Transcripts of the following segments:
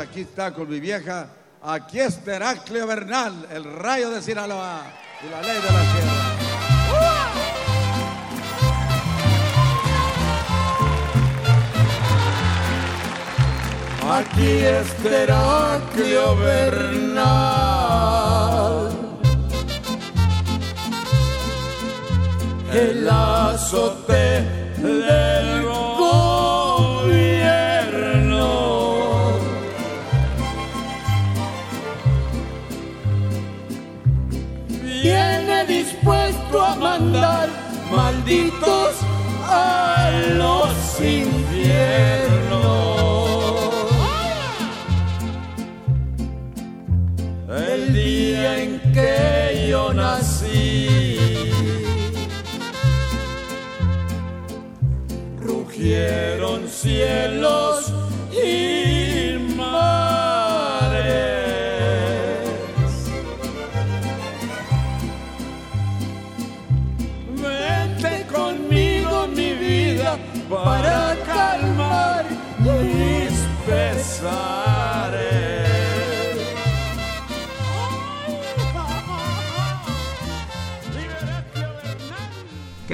Aquí está con mi vieja. Aquí es Heraclio Bernal, el rayo de Sinaloa y la ley de la tierra. Aquí es Heraclio Bernal. El azote del malditos a los infiernos. El día en que yo nací, rugieron cielos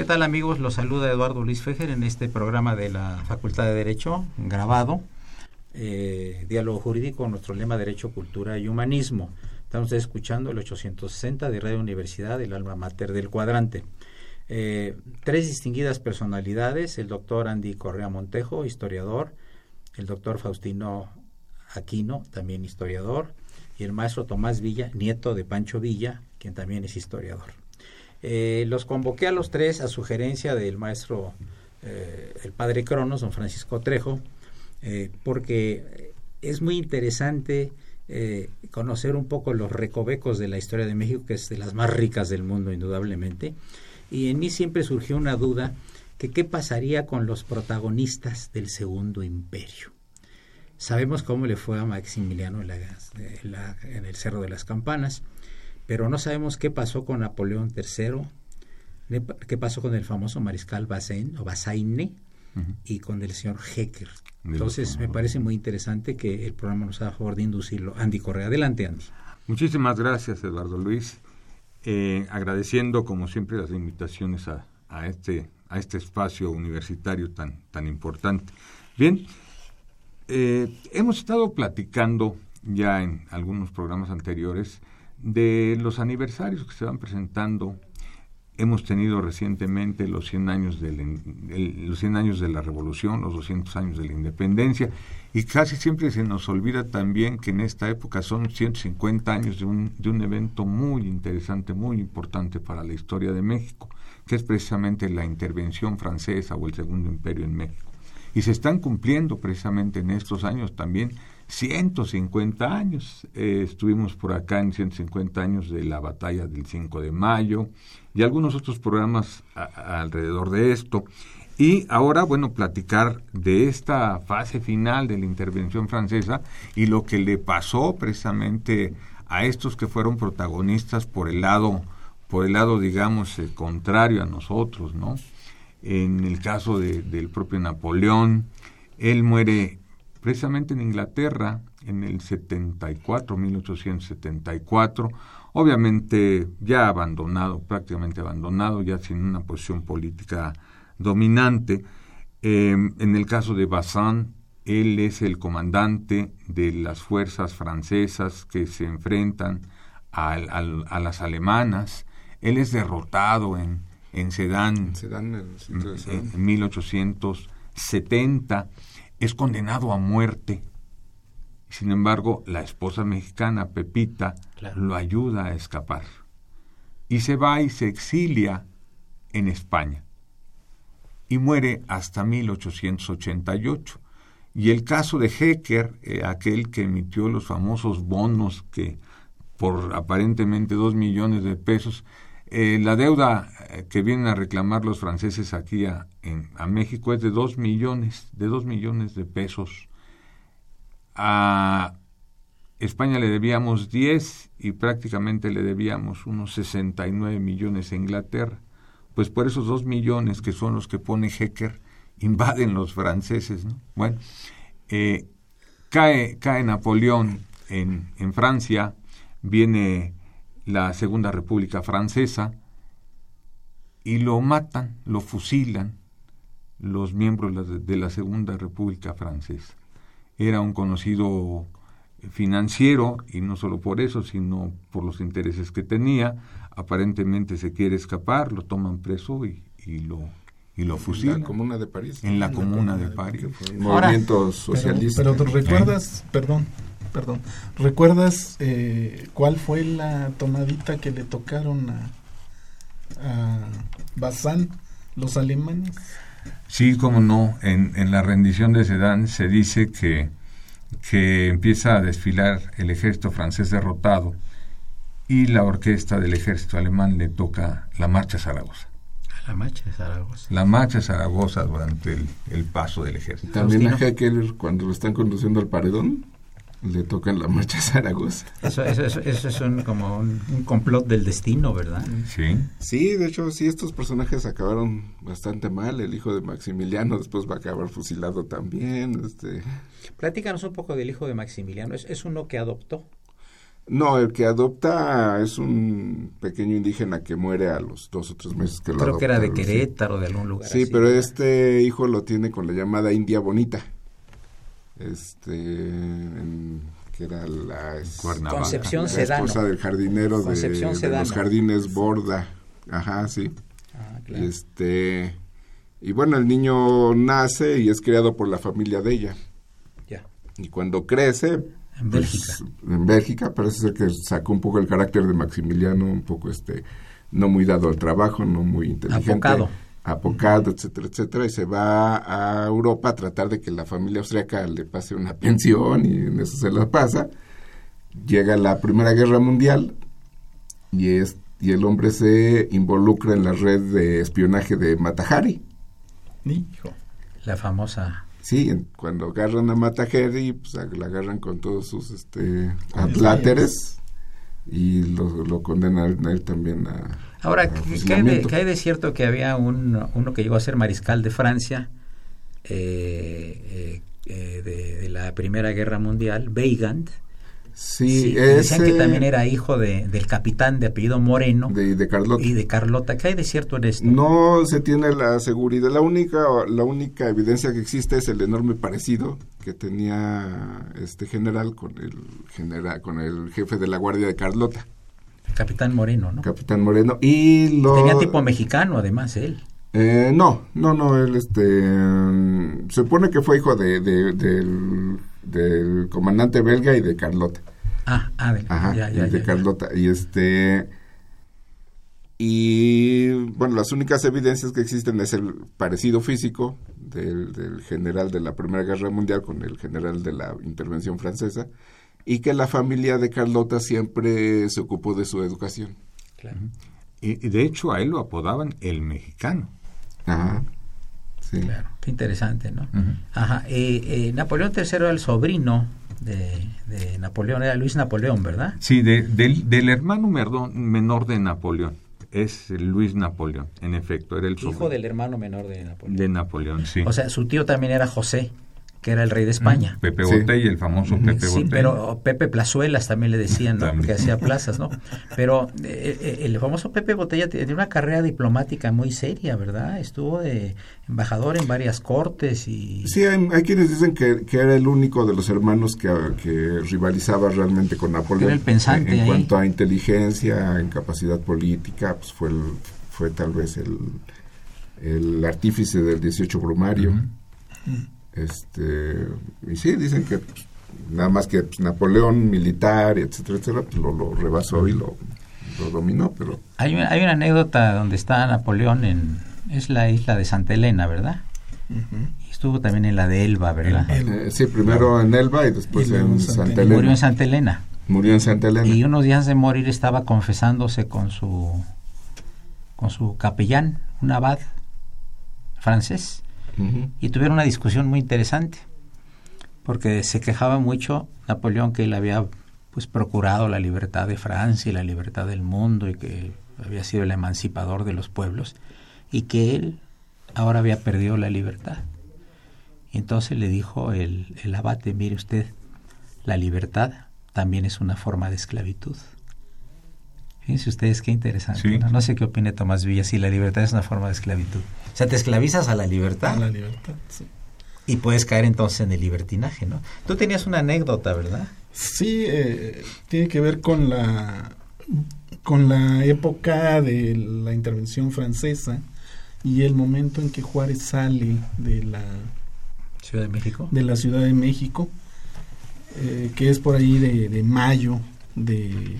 tal amigos? Los saluda Eduardo Luis Fejer en este programa de la Facultad de Derecho grabado. Eh, diálogo jurídico, nuestro lema Derecho, Cultura y Humanismo. Estamos escuchando el 860 de Radio Universidad, el alma mater del cuadrante. Eh, tres distinguidas personalidades, el doctor Andy Correa Montejo, historiador, el doctor Faustino Aquino, también historiador, y el maestro Tomás Villa, nieto de Pancho Villa, quien también es historiador. Eh, los convoqué a los tres a sugerencia del maestro, eh, el padre Cronos, don Francisco Trejo, porque es muy interesante conocer un poco los recovecos de la historia de México, que es de las más ricas del mundo, indudablemente, y en mí siempre surgió una duda que qué pasaría con los protagonistas del Segundo Imperio. Sabemos cómo le fue a Maximiliano en, el Cerro de las Campanas, pero no sabemos qué pasó con Napoleón III, qué pasó con el famoso mariscal Bazaine, o Bazaine y con el señor Hecker. Entonces me parece muy interesante que el programa nos haga favor de inducirlo. Andy Correa, adelante Andy. Muchísimas gracias Eduardo Luis. Eh, agradeciendo como siempre las invitaciones a, a, este, a este espacio universitario tan, tan importante. Bien, eh, hemos estado platicando ya en algunos programas anteriores de los aniversarios que se van presentando Hemos tenido recientemente los 100 años de la, los 100 años de la revolución, los 200 años de la independencia y casi siempre se nos olvida también que en esta época son 150 años de un, de un evento muy interesante, muy importante para la historia de México, que es precisamente la intervención francesa o el Segundo Imperio en México. Y se están cumpliendo precisamente en estos años también 150 años. Eh, estuvimos por acá en 150 años de la batalla del 5 de mayo y algunos otros programas alrededor de esto. Y ahora, bueno, platicar de esta fase final de la intervención francesa y lo que le pasó precisamente a estos que fueron protagonistas por el lado, por el lado, digamos, eh, contrario a nosotros, ¿no? En el caso del propio Napoleón, él muere precisamente en Inglaterra en el 74, 1874, obviamente ya abandonado, prácticamente abandonado, ya sin una posición política dominante. Em, en el caso de Bazin, él es el comandante de las fuerzas francesas que se enfrentan a, las alemanas. Él es derrotado en, en Sedan, en, en 1870 es condenado a muerte Sin embargo, la esposa mexicana, Pepita, lo ayuda a escapar. Y se va y se exilia en España. Y muere hasta 1888. Y el caso de Hecker, eh, aquel que emitió los famosos bonos que por aparentemente dos millones de pesos, eh, la deuda que vienen a reclamar los franceses aquí a, México es de dos millones, de dos millones de pesos. A España le debíamos 10 y prácticamente le debíamos unos 69 millones a Inglaterra. Pues por esos dos millones que son los que pone Hecker, invaden los franceses. ¿no? Bueno, eh, cae, cae Napoleón en, en Francia, viene la Segunda República Francesa y lo matan, lo fusilan los miembros de la Segunda República Francesa. Era un conocido financiero y no solo por eso, sino por los intereses que tenía. Aparentemente se quiere escapar, lo toman preso y, y lo y lo fusilan. En la Comuna de París. En la, Comuna, de, París. movimiento socialista. Pero, recuerdas, perdón, perdón, ¿recuerdas eh, cuál fue la tonadita que le tocaron a, a Bazán los alemanes? Sí, como no, en, en la rendición de Sedan se dice que, que empieza a desfilar el ejército francés derrotado y la orquesta del ejército alemán le toca la marcha Zaragoza. La marcha de Zaragoza. La marcha de Zaragoza durante el, el paso del ejército. También a Hecker, cuando lo están conduciendo al paredón, le tocan la marcha a Zaragoza. Eso, eso, eso, eso es un, como un, un, complot del destino, ¿verdad? Sí. Sí, de hecho, sí, estos personajes acabaron bastante mal. El hijo de Maximiliano después va a acabar fusilado también. Este... Platícanos un poco del hijo de Maximiliano. ¿Es, es uno que adoptó? No, el que adopta es un pequeño indígena que muere a los dos o tres meses que lo Creo adopta, que era de sí. Querétaro, de algún lugar Sí, así. pero este hijo lo tiene con la llamada India Bonita. Este, en- que era la, es-. Concepción la Sedano. esposa del jardinero de, los jardines Borda. Ajá, sí. Ah, claro. este y bueno, el niño nace y es criado por la familia de ella. Ya. Y cuando crece, En pues, Bélgica. en Bélgica parece ser que sacó un poco el carácter de Maximiliano, un poco este no muy dado al trabajo, no muy inteligente, Apocado. Apocado, etcétera, etcétera, y se va a Europa a tratar de que la familia austriaca le pase una pensión y en eso se la pasa. Llega la Primera Guerra Mundial y es y el hombre se involucra en la red de espionaje de Matahari. Hijo. La famosa. Sí, cuando agarran a Matahari, pues la agarran con todos sus este atláteres y lo, lo condenan a él también a Ahora, a ¿qué, qué hay de, hay de cierto que había un, uno que llegó a ser mariscal de Francia eh, eh, eh, de, de la Primera Guerra Mundial, Weigand? Sí, Sí, decían que también era hijo de, del capitán de apellido Moreno de, de Carlota. y de Carlota. ¿Qué hay de cierto en esto? No se tiene la seguridad. La única, la única evidencia que existe es el enorme parecido que tenía este general con el general, con el jefe de la guardia de Carlota, Capitán Moreno, ¿no? Capitán Moreno. Y lo Tenía tipo mexicano, además, él. Eh, no, no, no, él este mm, se supone que fue hijo de, de- del, del comandante belga y de Carlota. Ah, ah, de, Ajá, ya, y ya, de ya, ya. Carlota. Y este y bueno, las únicas evidencias que existen es el parecido físico del, del general de la Primera Guerra Mundial con el general de la intervención francesa y que la familia de Carlota siempre se ocupó de su educación. Claro. Y, y de hecho a él lo apodaban el mexicano. Ajá. Sí. Claro, qué interesante, ¿no? Ajá. eh, eh, Napoleón III era el sobrino de, de Napoleón, era Luis Napoleón, ¿verdad? Sí, de- del, del hermano merdón- menor de Napoleón. Es Luis Napoleón, en efecto, era el Hijo sobrino del hermano menor de Napoleón. de Napoleón, sí. O sea, su tío también era José, que era el rey de España. Pepe Sí. Botella, el famoso Pepe Sí, Botella. pero Pepe Plazuelas también le decían, ¿no? También. Porque hacía plazas, ¿no? Pero eh, eh, el famoso Pepe Botella tenía una carrera diplomática muy seria, ¿verdad? Estuvo de embajador en varias cortes y... Sí, hay, hay quienes dicen que, que era el único de los hermanos que, que rivalizaba realmente con Napoleón. Era el pensante En, en ahí. cuanto a inteligencia, en capacidad política, pues fue, el- fue tal vez el, el artífice del 18 Brumario. Este, y sí, dicen que nada más que pues, Napoleón militar, etcétera, etcétera, pues lo, lo rebasó y lo, lo dominó, pero Hay una, hay una anécdota donde está Napoleón en... Es la isla de Santa Elena, ¿verdad? Y estuvo también en la de Elba, ¿verdad? eh, sí, primero en Elba y después en en Santa Santa Elena. Murió en Santa Elena. Murió en Santa Elena. Y unos días de morir estaba confesándose con su con su capellán, un abad francés, Y tuvieron una discusión muy interesante, porque se quejaba mucho Napoleón que él había pues procurado la libertad de Francia y la libertad del mundo y que había sido el emancipador de los pueblos y que él ahora había perdido la libertad. Y entonces le dijo el, el abate, mire usted, la libertad también es una forma de esclavitud. Fíjense ustedes qué interesante. Sí. ¿no? No sé qué opine Tomás Villa si la libertad es una forma de esclavitud. O sea, te esclavizas a la libertad A la libertad, sí. y puedes caer entonces en el libertinaje, ¿no? Tú tenías una anécdota, ¿verdad? Sí, eh, tiene que ver con la con la época de la intervención francesa y el momento en que Juárez sale de la Ciudad de México. de la Ciudad de México, eh, que es por ahí de, de mayo de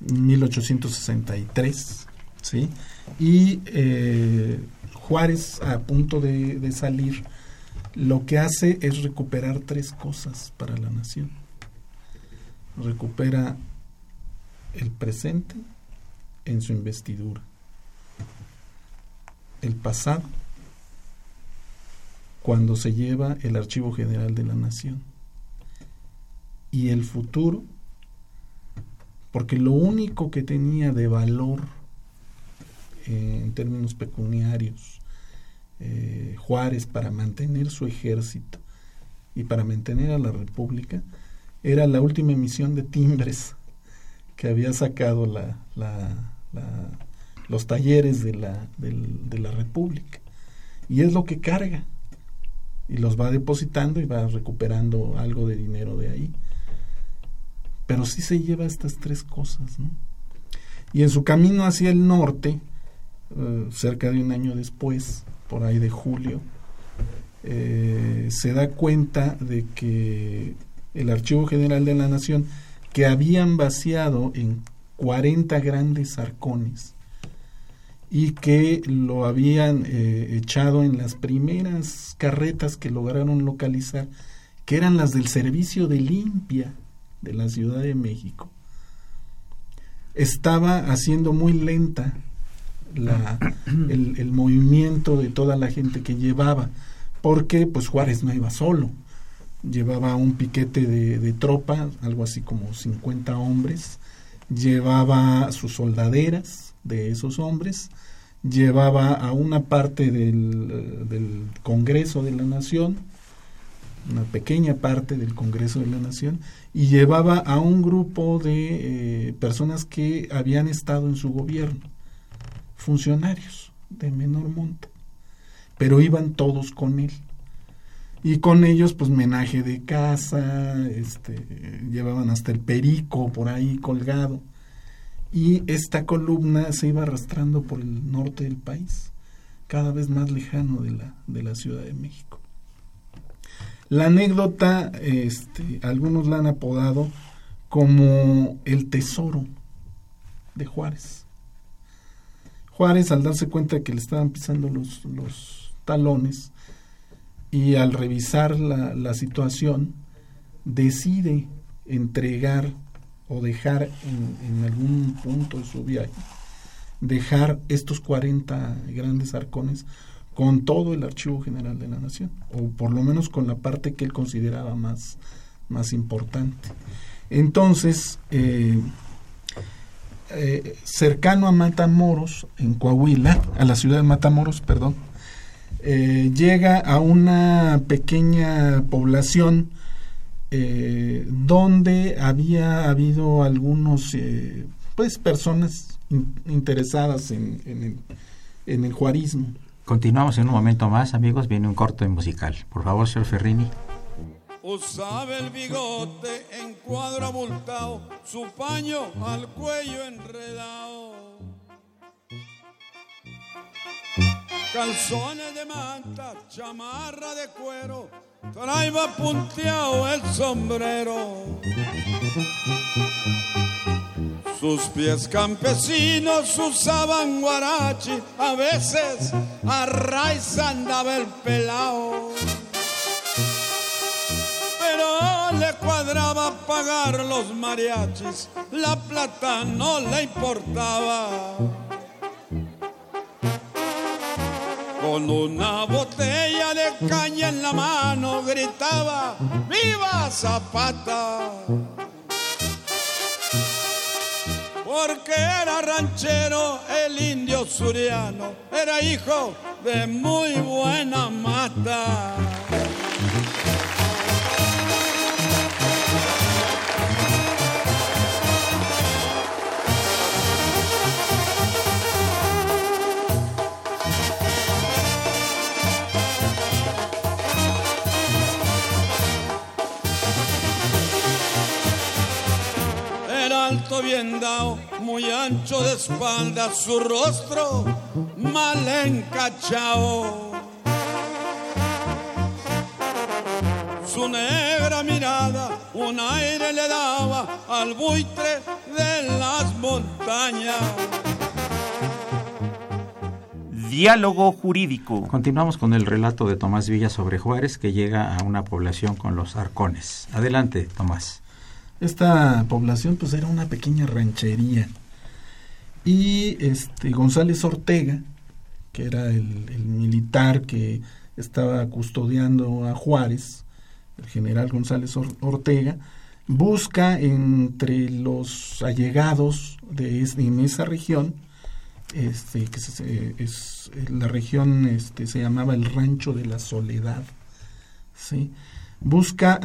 1863, ¿sí? Y eh, Juárez, a punto de, de salir, lo que hace es recuperar tres cosas para la nación. Recupera el presente en su investidura, el pasado cuando se lleva el Archivo General de la Nación y el futuro, porque lo único que tenía de valor eh, en términos pecuniarios eh, Juárez para mantener su ejército y para mantener a la República era la última emisión de timbres que había sacado la, la- la- los talleres de la, de la República. Y es lo que carga. Y los va depositando y va recuperando algo de dinero de ahí. Pero sí se lleva estas tres cosas. Y en su camino hacia el norte, eh, cerca de un año después, por ahí de julio, eh, se da cuenta de que el Archivo General de la Nación, que habían vaciado en 40 grandes arcones y que lo habían eh, echado en las primeras carretas que lograron localizar, que eran las del servicio de limpia de la Ciudad de México, estaba haciendo muy lenta la, el, el movimiento de toda la gente que llevaba, porque pues Juárez no iba solo, llevaba un piquete de, de tropa, algo así como 50 hombres, llevaba sus soldaderas de esos hombres, llevaba a una parte del, del Congreso de la Nación, una pequeña parte del Congreso de la Nación, y llevaba a un grupo de eh, personas que habían estado en su gobierno, funcionarios de menor monta, pero iban todos con él. Y con ellos, pues, menaje de casa, este, llevaban hasta el perico por ahí colgado. Y esta columna se iba arrastrando por el norte del país, cada vez más lejano de la, de la Ciudad de México. La anécdota, este, algunos la han apodado como el tesoro de Juárez. Juárez, al darse cuenta de que le estaban pisando los, los talones y al revisar la, la situación, decide entregar o dejar en, en algún punto de su viaje, dejar estos 40 grandes arcones con todo el Archivo General de la Nación, o por lo menos con la parte que él consideraba más, más importante. Entonces, eh, eh, cercano a Matamoros, en Coahuila, a la ciudad de Matamoros, perdón, eh, llega a una pequeña población eh, donde había habido algunos, pues, personas in- interesadas en, el, juarismo. Continuamos en un momento más, amigos. Viene un corto musical. Por favor, señor Ferrini. Usaba el bigote en cuadro abultado, su paño al cuello enredado. calzones de manta, chamarra de cuero, traía punteado el sombrero. Sus pies campesinos usaban guarachi, a veces a raíz andaba el pelao. Le cuadraba pagar los mariachis, la plata no le importaba. Con una botella de caña en la mano gritaba, ¡Viva Zapata! porque era ranchero el indio suriano, era hijo de muy buena mata. Alto bien dado, muy ancho de espalda, su rostro mal encachao. Su negra mirada un aire le daba al buitre de las montañas. Diálogo jurídico. Continuamos con el relato de Tomás Villa sobre Juárez que llega a una población con los arcones. Adelante, Tomás. Esta población pues era una pequeña ranchería y este González Ortega, que era el, militar que estaba custodiando a Juárez, el general González Or- Ortega, busca entre los allegados de en esa región, este, que es, la región este, se llamaba el Rancho de la Soledad, ¿sí? busca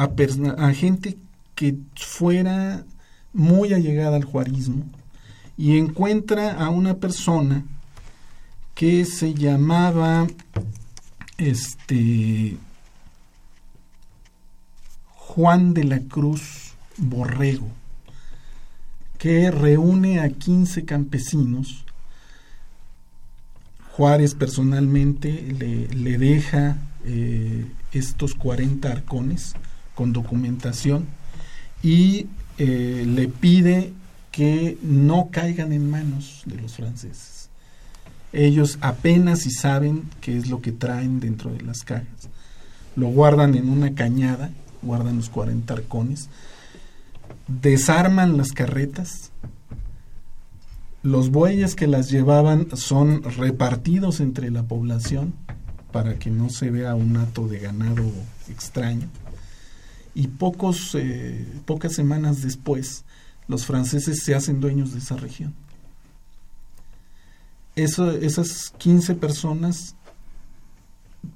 a, gente que fuera muy allegada al juarismo y encuentra a una persona que se llamaba este Juan de la Cruz Borrego que reúne a 15 campesinos. Juárez personalmente le, le deja eh, estos 40 arcones con documentación y eh, le pide que no caigan en manos de los franceses. Ellos apenas si saben qué es lo que traen dentro de las cajas. Lo guardan en una cañada, guardan los 40 arcones, desarman las carretas, los bueyes que las llevaban son repartidos entre la población para que no se vea un hato de ganado extraño. Y pocos, eh, pocas semanas después, los franceses se hacen dueños de esa región. Eso, esas 15 personas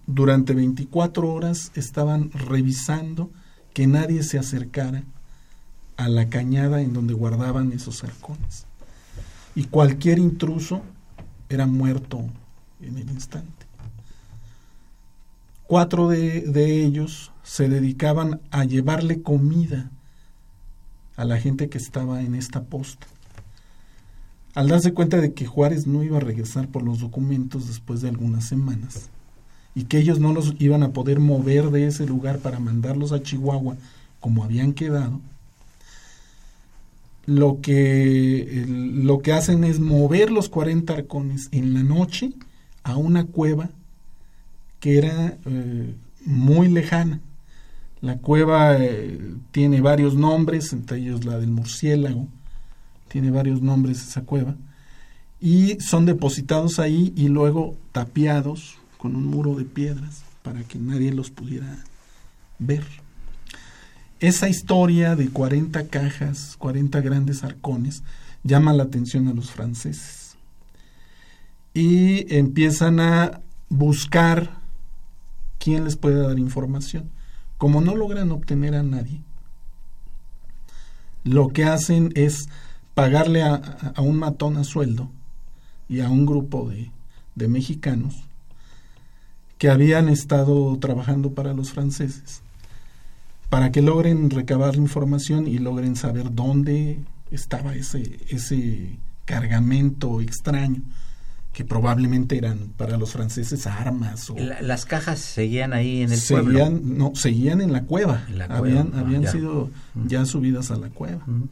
durante 24 horas estaban revisando que nadie se acercara a la cañada en donde guardaban esos arcones. Y cualquier intruso era muerto en el instante. Cuatro de, de ellos se dedicaban a llevarle comida a la gente que estaba en esta posta. Al darse cuenta de que Juárez no iba a regresar por los documentos después de algunas semanas y que ellos no los iban a poder mover de ese lugar para mandarlos a Chihuahua como habían quedado, lo que, lo que hacen es mover los 40 arcones en la noche a una cueva que era eh, muy lejana. La cueva eh, tiene varios nombres, entre ellos la del murciélago, tiene varios nombres esa cueva, y son depositados ahí y luego tapiados con un muro de piedras para que nadie los pudiera ver. Esa historia de 40 cajas, 40 grandes arcones, llama la atención a los franceses. Y empiezan a buscar quién les puede dar información. Como no logran obtener a nadie, lo que hacen es pagarle a, un matón a sueldo y a un grupo de, de mexicanos que habían estado trabajando para los franceses para que logren recabar la información y logren saber dónde estaba ese, ese cargamento extraño que probablemente eran para los franceses armas o La- las cajas seguían ahí en el seguían pueblo. no seguían en la cueva, En la cueva, habían ah, habían ya. sido ya subidas a la cueva Ujú.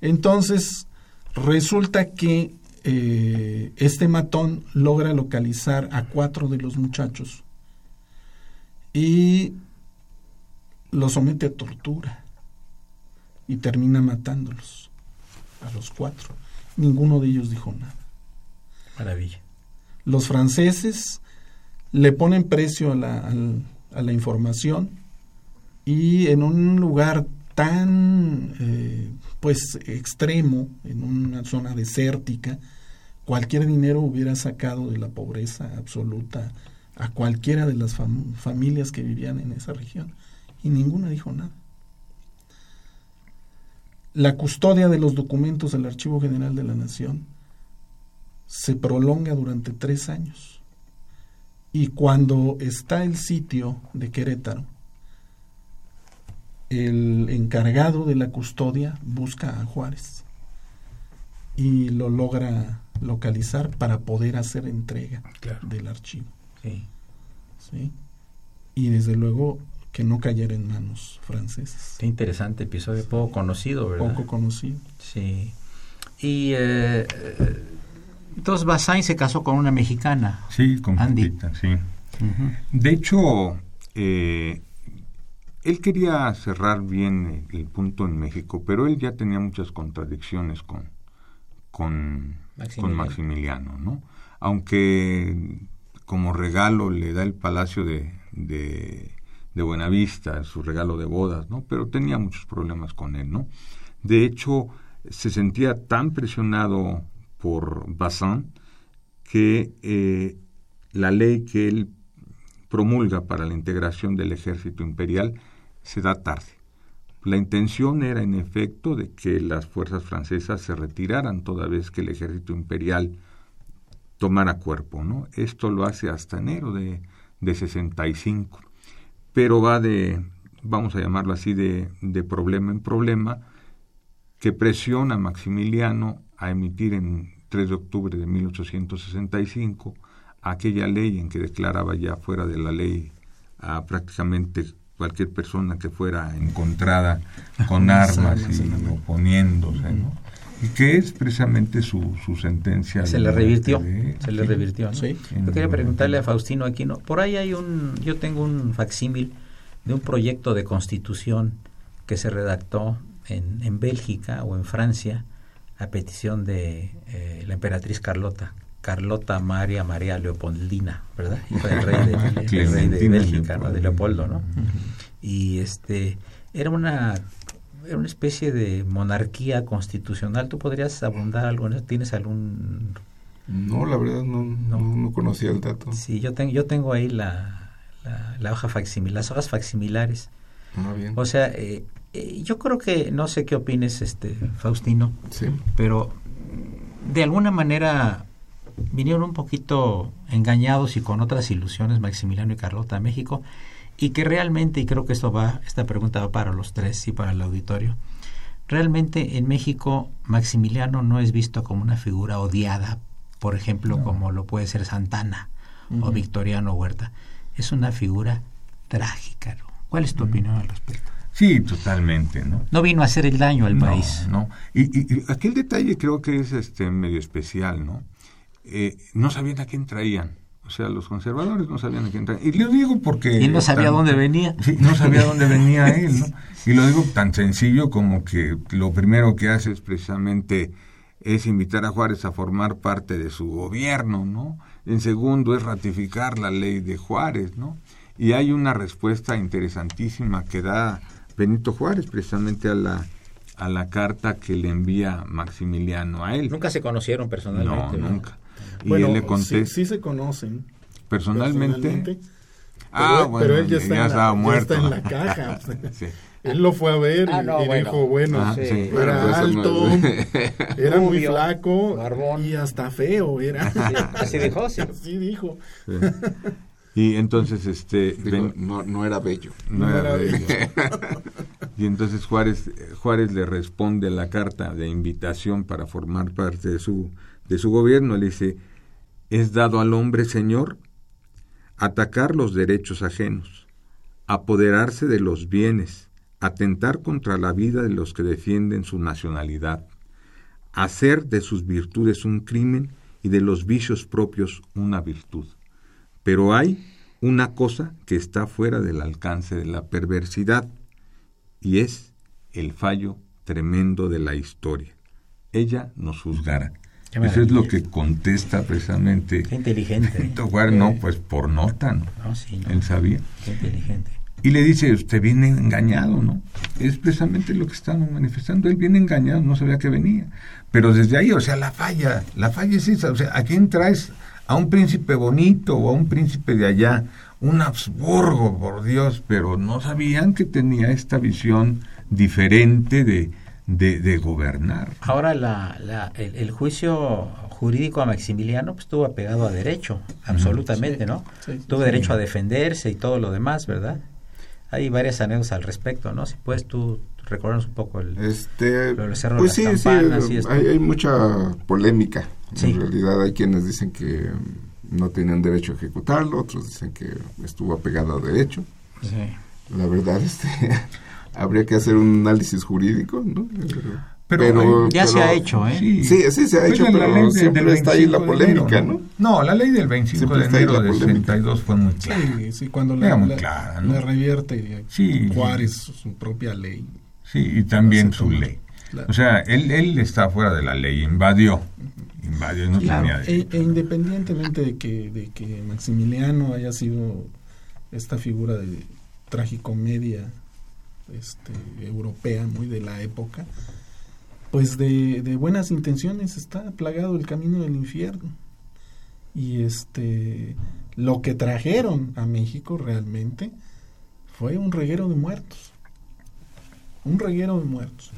entonces resulta que eh, este matón logra localizar a cuatro de los muchachos y los somete a tortura y termina matándolos a los cuatro ninguno de ellos dijo nada Maravilla. los franceses le ponen precio a la, información y en un lugar tan eh, pues extremo, en una zona desértica, cualquier dinero hubiera sacado de la pobreza absoluta a cualquiera de las fam- familias que vivían en esa región y ninguna dijo nada. La custodia de los documentos del Archivo General de la Nación se prolonga durante tres años. Y cuando está el sitio de Querétaro, el encargado de la custodia busca a Juárez y lo logra localizar para poder hacer entrega Claro. del archivo. Sí. ¿sí? Y desde luego que no cayera en manos francesas. Qué interesante episodio, poco conocido, ¿verdad? Poco conocido. Sí. Y eh, eh, entonces Bassain se casó con una mexicana. Sí, con Andy. Sí. De hecho, eh, él quería cerrar bien el, el punto en México, pero él ya tenía muchas contradicciones con, con, Maximiliano. con Maximiliano, ¿no? Aunque como regalo le da el Palacio de, de, de Buenavista, su regalo de bodas, ¿no? Pero tenía muchos problemas con él, ¿no? De hecho, se sentía tan presionado por Bazin que eh, la ley que él promulga para la integración del ejército imperial se da tarde. La intención era, en efecto, de que las fuerzas francesas se retiraran toda vez que el ejército imperial tomara cuerpo, ¿no? Esto lo hace hasta enero de, de 65, pero va de, vamos a llamarlo así, de, de problema en problema, que presiona a Maximiliano a emitir en 3 de octubre de 1865 aquella ley en que declaraba ya fuera de la ley a prácticamente cualquier persona que fuera encontrada con armas y oponiéndose, ¿no? Y que es precisamente su, su sentencia. Se le revirtió, de- se le sí. revirtió. ¿no? Sí. Yo quería preguntarle a Faustino Aquino, por ahí hay un, yo tengo un facsímil de un proyecto de constitución que se redactó en, en Bélgica o en Francia a petición de eh, la emperatriz Carlota, Carlota María María Leopoldina, ¿verdad? Hija del rey de, rey de Bélgica, ¿no? De. Leopoldo, ¿no? Y este era una era una especie de monarquía constitucional. ¿Tú podrías abundar algo en eso? ¿Tienes algún No, la verdad no, no. no conocía el dato. Sí, yo, tengo yo tengo ahí la, la, la hoja facsimilar, las hojas facsimilares. Ah, bien. O sea, eh, yo creo que, no sé qué opines, este, Faustino, Sí. pero de alguna manera vinieron un poquito engañados y con otras ilusiones Maximiliano y Carlota a México y que realmente, y creo que esto va, esta pregunta va para los tres y para el auditorio, realmente en México Maximiliano no es visto como una figura odiada, por ejemplo, como lo puede ser Santana o Victoriano Huerta. Es una figura trágica. ¿Cuál es tu opinión al respecto? Sí, totalmente, ¿no? No vino a hacer el daño al No, país. No, y, y- y aquel detalle creo que es este medio especial, ¿no? Eh, no sabían a quién traían. O sea, los conservadores no sabían a quién traían. Y lo digo porque... Y no sabía tan- dónde venía. Sí, no sabía dónde venía él, ¿no? Y lo digo tan sencillo como que lo primero que hace es precisamente es invitar a Juárez a formar parte de su gobierno, ¿no? En segundo es ratificar la ley de Juárez, ¿no? Y hay una respuesta interesantísima que da Benito Juárez precisamente a la a la carta que le envía Maximiliano a él. Nunca se conocieron No, personalmente. ¿verdad? nunca. Y Bueno, él le sí, contesta sí se conocen personalmente. personalmente, Ah, pero, bueno, pero él ya está, en la, estaba ya muerto. está en la caja. Sí. Él lo fue a ver Ah, y, no, y bueno. dijo, bueno, Ah, sí. era Bueno, pues no alto, es- era muy Rubio, flaco barbón. y hasta feo era. Así dijo, sí. Así dijo. Y entonces, este, Digo, ven- no, no era bello. no No era era de ellos. y entonces Juárez, Juárez le responde la carta de invitación para formar parte de su, de su gobierno. Le dice, es dado al hombre señor atacar los derechos ajenos, apoderarse de los bienes, atentar contra la vida de los que defienden su nacionalidad, hacer de sus virtudes un crimen y de los vicios propios una virtud. Pero hay una cosa que está fuera del alcance de la perversidad, y es el fallo tremendo de la historia. Ella nos juzgará. Eso es lo que contesta precisamente. Qué inteligente. no, pues por nota, ¿no? No, sí, no. Él sabía. Qué inteligente. Y le dice, usted viene engañado, ¿no? Es precisamente lo que están manifestando. Él viene engañado, no sabía que venía. Pero desde ahí, o sea, la falla, la falla es esa. O sea, ¿a quién traes? ¿A un príncipe bonito o a un príncipe de allá? Un Habsburgo, por Dios, pero no sabían que tenía esta visión diferente de, de, de gobernar. Ahora la, la, el, el juicio jurídico a Maximiliano pues, estuvo apegado a derecho, absolutamente, Sí, ¿no? sí, Tuvo sí. derecho a defenderse y todo lo demás, ¿verdad? Hay varias anécdotas al respecto, ¿no? Si puedes tú recordarnos un poco el... Este, Cerro de pues las sí, sí, Campanas y esto. hay, hay mucha polémica. Sí. En realidad hay quienes dicen que no tenían derecho a ejecutarlo, otros dicen que estuvo apegado a derecho. Sí. La verdad, este, habría que hacer un análisis jurídico, ¿no? Pero, Ya se ha hecho, ¿eh? Sí, sí, se ha Pues hecho, pero ley de- siempre del está ahí la 25 de enero, polémica, ¿no? No, la ley del 25 Siempre de enero polémica. 62 fue muy clara. Sí, sí, cuando Era la, muy la- clara, ¿no? la revierte Sí, Juárez su propia ley. Sí, y también su ley. Claro. O sea, él, él está fuera de la ley, invadió. Invadió y no Claro, tenía e, e independientemente de que, de que Maximiliano haya sido esta figura de tragicomedia este, europea, muy de la época, pues de, de buenas intenciones está plagado el camino del infierno. Y este lo que trajeron a México realmente fue un reguero de muertos. Un reguero de muertos.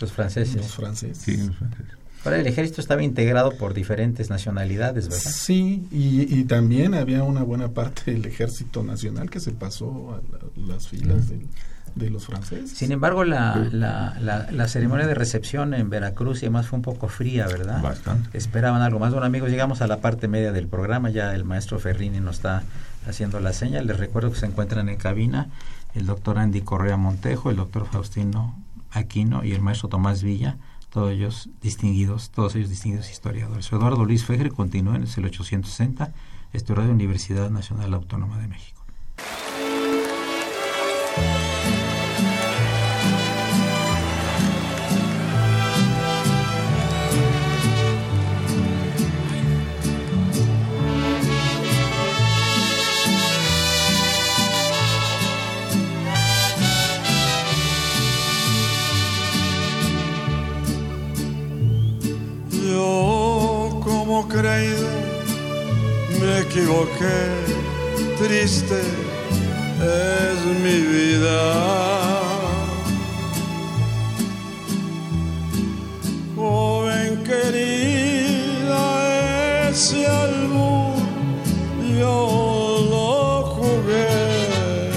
Los franceses. Los franceses. Sí, los franceses. Ahora el ejército estaba integrado por diferentes nacionalidades, ¿verdad? Sí, y, y también había una buena parte del ejército nacional que se pasó a la- las filas del- de los franceses. Sin embargo, la, la, la, la ceremonia de recepción en Veracruz y demás fue un poco fría, ¿verdad? Bastante. Esperaban algo más. Bueno, amigos, llegamos a la parte media del programa. Ya el maestro Ferrini nos está haciendo la señal. Les recuerdo que se encuentran en cabina el doctor Andy Correa Montejo, el doctor Faustino Aquino y el maestro Tomás Villa, todos ellos distinguidos, todos ellos distinguidos historiadores. Eduardo Luis Fejer continúa en el 860, esto es Radio Universidad Nacional Autónoma de México. Equivoqué, triste es mi vida. Joven querida, ese albur yo lo jugué.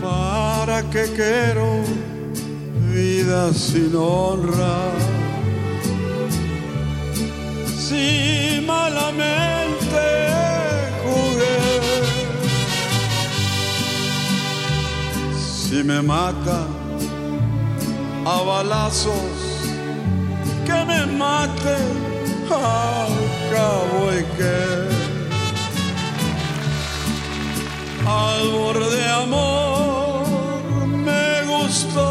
¿Para qué quiero vida sin honra? Si malamente jugué, si me mata a balazos, que me mate al cabo y que albor de amor me gustó,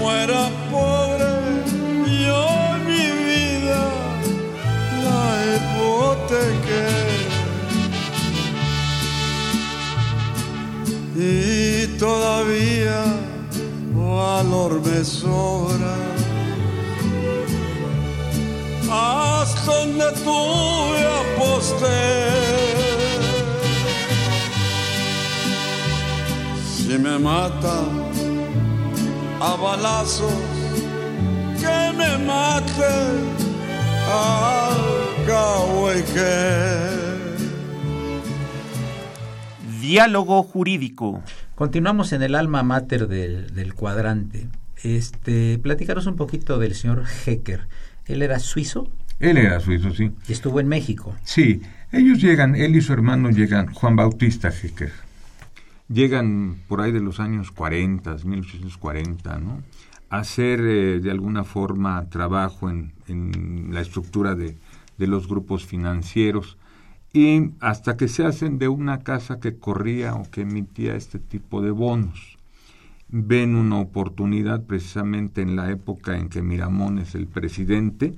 Como balazos, que me mate al cahueque. Diálogo jurídico. Continuamos en el alma mater del, del cuadrante. Este, platicaros un poquito del señor Hecker. ¿Él era suizo? Él era suizo, sí. Y estuvo en México. Sí, ellos llegan, él y su hermano llegan, Juan Bautista Hecker, llegan por ahí de los años 40, 1840, ¿no? A hacer eh, de alguna forma trabajo en, en la estructura de, de los grupos financieros y hasta que se hacen de una casa que corría o que emitía este tipo de bonos. Ven una oportunidad precisamente en la época en que Miramón es el presidente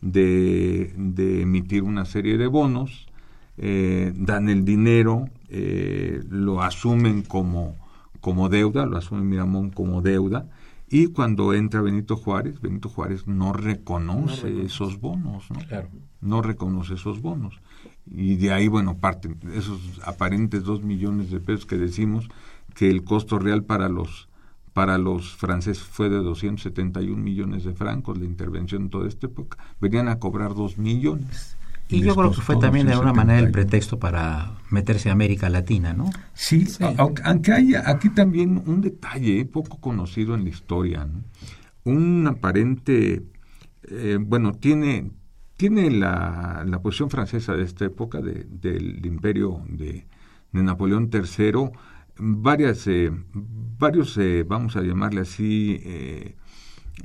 de, de emitir una serie de bonos, eh, dan el dinero, eh, lo asumen como, como deuda, lo asume Miramón como deuda, y cuando entra Benito Juárez, Benito Juárez no reconoce, esos bonos, ¿no? No reconoce esos bonos. Y de ahí, bueno, parten esos aparentes dos millones de pesos que decimos que el costo real para los para los franceses fue de 271 millones de francos la intervención en toda esta época. Venían a cobrar dos millones. Y yo creo que fue también de alguna manera el pretexto para meterse a América Latina, ¿no? Sí, aunque hay aquí también un detalle poco conocido en la historia, ¿no? un aparente, eh, bueno, tiene, tiene la, la, posición francesa de esta época, de, del imperio de, de, Napoleón III, varias, eh, varios, eh, vamos a llamarle así,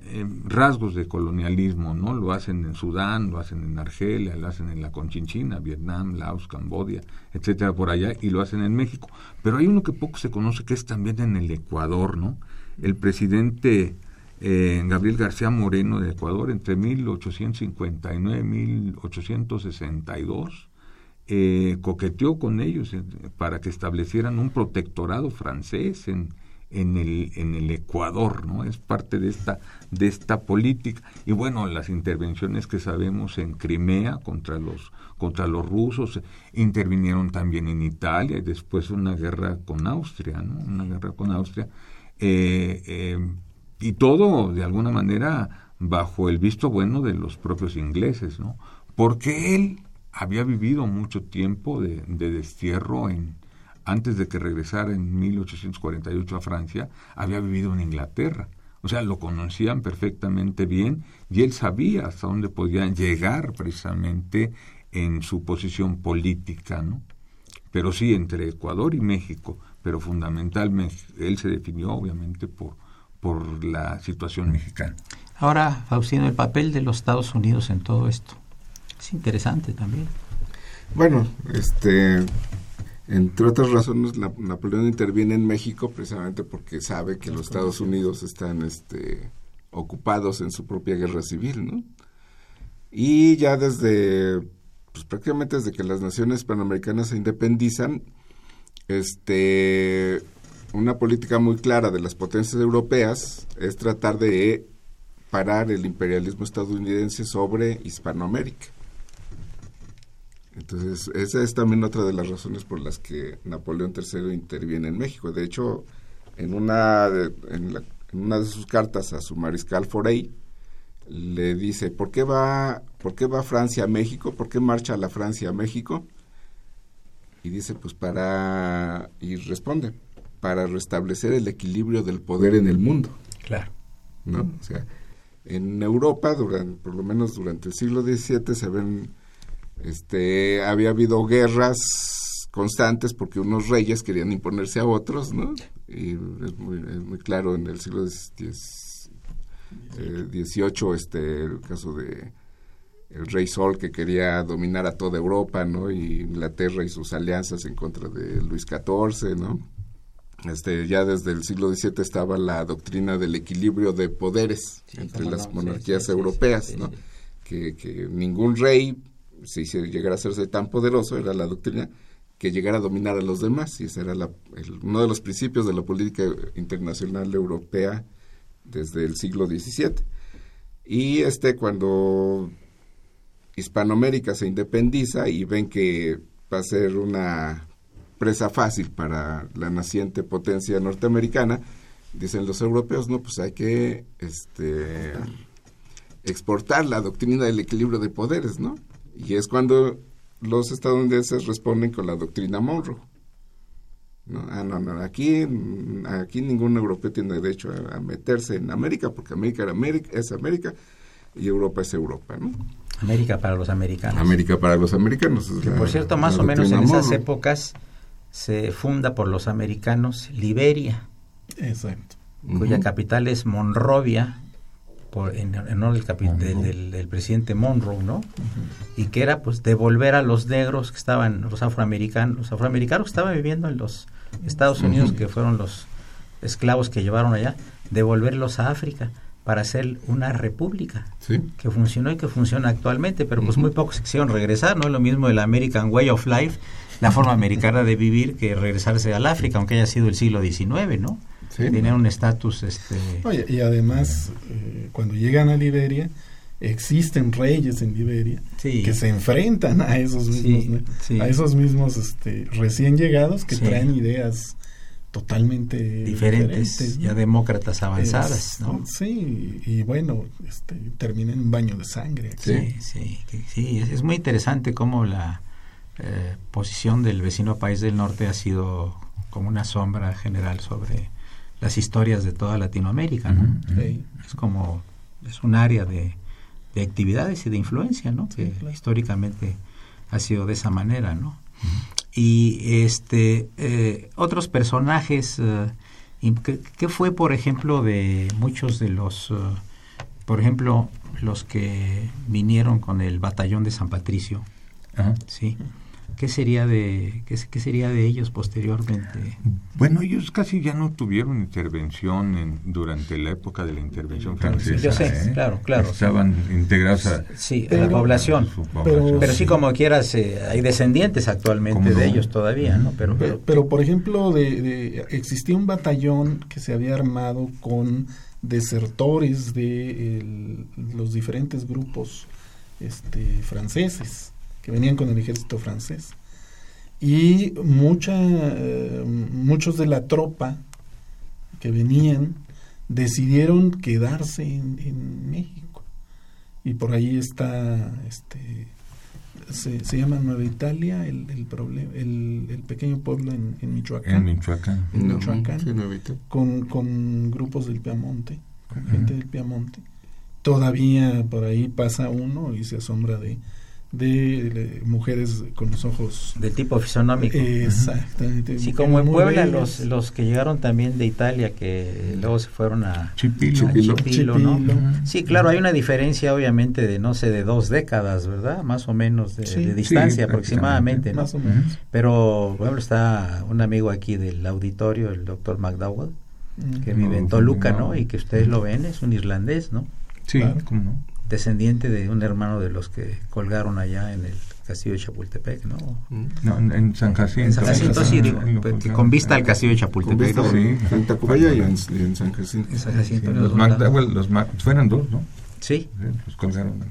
eh, rasgos de colonialismo, ¿no? Lo hacen en Sudán, lo hacen en Argelia, lo hacen en la Conchinchina, Vietnam, Laos, Cambodia, etcétera, por allá, y lo hacen en México. Pero hay uno que poco se conoce, que es también en el Ecuador, ¿no? El presidente eh, Gabriel García Moreno de Ecuador, entre 1859 y 1862, eh, coqueteó con ellos eh, para que establecieran un protectorado francés en, en el, en el Ecuador, ¿no? Es parte de esta, de esta política. Y bueno, las intervenciones que sabemos en Crimea contra los, contra los rusos, intervinieron también en Italia y después una guerra con Austria, ¿no? Una guerra con Austria. Eh, eh, y todo, de alguna manera, bajo el visto bueno de los propios ingleses, ¿no? Porque él había vivido mucho tiempo de, de destierro en, antes de que regresara en 1848 a Francia, había vivido en Inglaterra. O sea, lo conocían perfectamente bien y él sabía hasta dónde podían llegar precisamente en su posición política, ¿no? Pero sí, entre Ecuador y México, pero fundamentalmente él se definió obviamente por, por la situación mexicana. Ahora, Faustino, el papel de los Estados Unidos en todo esto. Es interesante también. Bueno, este entre otras razones, Napoleón interviene en México precisamente porque sabe que los Estados Unidos están este, ocupados en su propia guerra civil, ¿no? Y ya desde, pues prácticamente desde que las naciones panamericanas se independizan, este, una política muy clara de las potencias europeas es tratar de parar el imperialismo estadounidense sobre Hispanoamérica. Entonces, esa es también otra de las razones por las que Napoleón III interviene en México. De hecho, en una de, en, una de sus cartas a su mariscal Forey, le dice, ¿por qué, va, ¿por qué va Francia a México? ¿Por qué marcha la Francia a México? Y dice, pues para, y responde, para restablecer el equilibrio del poder en el mundo. Claro. ¿No? O sea, en Europa, durante, por lo menos durante el siglo XVII, se ven este, había habido guerras constantes porque unos reyes querían imponerse a otros, ¿no? Y es muy, es muy claro en el siglo XVIII, eh, este, el caso de el rey Sol que quería dominar a toda Europa, ¿no? Y Inglaterra y sus alianzas en contra de Luis XIV, ¿no? Este, ya desde el siglo XVII estaba la doctrina del equilibrio de poderes entre las monarquías europeas, ¿no? Que, que ningún rey si llegara a hacerse tan poderoso, era la doctrina, que llegara a dominar a los demás. Y ese era uno de los principios de la política internacional europea desde el siglo XVII. Y este, cuando Hispanoamérica se independiza y ven que va a ser una presa fácil para la naciente potencia norteamericana, dicen los europeos, no, pues hay que este, exportar la doctrina del equilibrio de poderes, ¿no? Y es cuando los estadounidenses responden con la doctrina Monroe. No, ah, no, no, aquí, aquí ningún europeo tiene derecho a, meterse en América, porque América, América es América y Europa es Europa, ¿no? América para los americanos. América para los americanos. Que por cierto, más o menos en esas épocas se funda por los americanos Liberia. Exacto. Cuya capital es Monrovia, por, en, honor del, del, presidente Monroe, ¿no? Y que era pues devolver a los negros que estaban, los afroamericanos, los afroamericanos que estaban viviendo en los Estados Unidos, que fueron los esclavos que llevaron allá, devolverlos a África para hacer una república que funcionó y que funciona actualmente, pero pues muy pocos quisieron regresar, ¿no? Lo mismo el American Way of Life, la forma americana de vivir que regresarse al África, aunque haya sido el siglo XIX, ¿no? Sí. un estatus este Oye, y además eh, cuando llegan a Liberia existen reyes en Liberia que se enfrentan a esos mismos a esos mismos este, recién llegados que traen ideas totalmente diferentes, ya demócratas avanzadas, ¿no? Sí, y bueno, este, termina en un baño de sangre. Sí, sí, sí, es, muy interesante cómo la eh, posición del vecino país del norte ha sido como una sombra general sobre las historias de toda Latinoamérica, ¿no? Es como, es un área de, de actividades y de influencia, ¿no? que históricamente ha sido de esa manera, ¿no? y este eh, otros personajes eh, ¿qué, fue por ejemplo de muchos de los eh, por ejemplo los que vinieron con el batallón de San Patricio sí ¿Qué sería de qué, sería de ellos posteriormente? Bueno, ellos casi ya no tuvieron intervención en, durante la época de la intervención francesa. Yo sé, ¿eh? claro, claro. Estaban integrados a, sí, la población. Pero, sí, como quieras, eh, hay descendientes actualmente de ellos todavía, ¿no? Pero, pero, por ejemplo, de, existía un batallón que se había armado con desertores de los diferentes grupos este, franceses que venían con el ejército francés. Y mucha, eh, muchos de la tropa que venían decidieron quedarse en, México. Y por ahí está, este, se, se llama Nueva Italia, el, el, el, el pequeño pueblo en, en, Michoacán. En Michoacán. En Michoacán. con, con grupos del Piamonte, con gente del Piamonte. Todavía por ahí pasa uno y se asombra de de, mujeres con los ojos de tipo fisonómico. Exactamente sí como en Puebla los los que llegaron también de Italia que luego se fueron a Chipilo, ¿no? sí claro hay una diferencia obviamente de no sé de dos décadas verdad más o menos de, distancia aproximadamente ¿no? pero por ejemplo está un amigo aquí del auditorio el doctor McDowell que vive en Toluca no. y que ustedes lo ven es un irlandés no sí cómo no descendiente de un hermano de los que colgaron allá en el castillo de Chapultepec, ¿no? no en San Jacinto. En San Jacinto, sí, digo, con vista al castillo de Chapultepec. Con sí. En Tacubaya y en, San Jacinto. En San Jacinto. los, los fueron dos, ¿no? Sí. Los colgaron.